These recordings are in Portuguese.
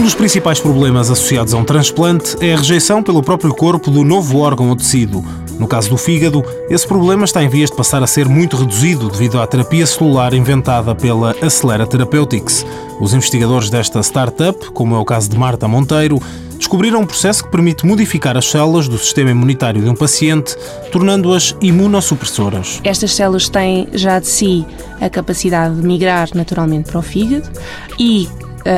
Um dos principais problemas associados a um transplante é a rejeição pelo próprio corpo do novo órgão ou tecido. No caso do fígado, esse problema está em vias de passar a ser muito reduzido devido à terapia celular inventada pela Acelera Therapeutics. Os investigadores desta startup, como é o caso de Marta Monteiro, descobriram um processo que permite modificar as células do sistema imunitário de um paciente, tornando-as imunossupressoras. Estas células têm já de si a capacidade de migrar naturalmente para o fígado e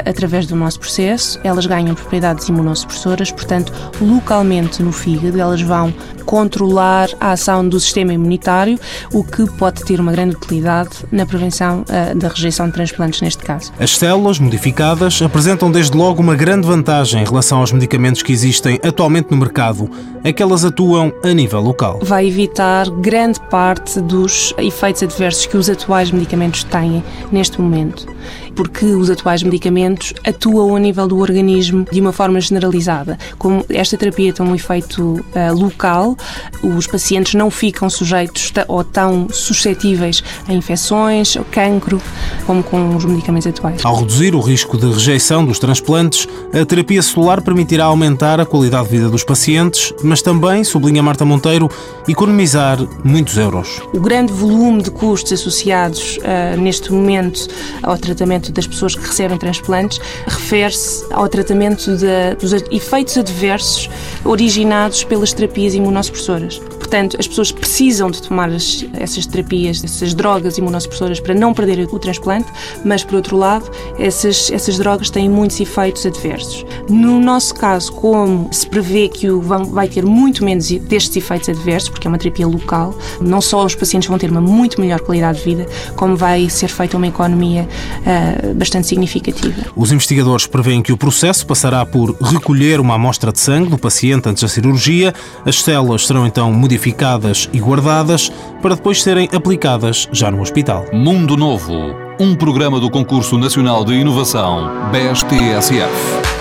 através do nosso processo, elas ganham propriedades imunossupressoras, portanto, localmente no fígado, elas vão controlar a ação do sistema imunitário, o que pode ter uma grande utilidade na prevenção uh, da rejeição de transplantes, neste caso. As células modificadas apresentam desde logo uma grande vantagem em relação aos medicamentos que existem atualmente no mercado, é que elas atuam a nível local. Vai evitar grande parte dos efeitos adversos que os atuais medicamentos têm neste momento porque os atuais medicamentos atuam a nível do organismo de uma forma generalizada. Como esta terapia tem um efeito uh, local, os pacientes não ficam sujeitos ou tão suscetíveis a infecções, ao cancro, como com os medicamentos atuais. Ao reduzir o risco de rejeição dos transplantes, a terapia celular permitirá aumentar a qualidade de vida dos pacientes, mas também, sublinha Marta Monteiro, economizar muitos euros. O grande volume de custos associados uh, neste momento ao tratamento das pessoas que recebem transplantes refere-se ao tratamento de, dos efeitos adversos originados pelas terapias imunossupressoras. Portanto, as pessoas precisam de tomar as, essas terapias, essas drogas imunossupressoras para não perder o transplante, mas, por outro lado, essas, essas drogas têm muitos efeitos adversos. No nosso caso, como se prevê que o vão, vai ter muito menos destes efeitos adversos, porque é uma terapia local, não só os pacientes vão ter uma muito melhor qualidade de vida, como vai ser feita uma economia uh, bastante significativa. Os investigadores prevêem que o processo passará por recolher uma amostra de sangue do paciente antes da cirurgia, as células serão então modificadas e guardadas para depois serem aplicadas já no hospital. Mundo Novo, um programa do Concurso Nacional de Inovação, BSTSF.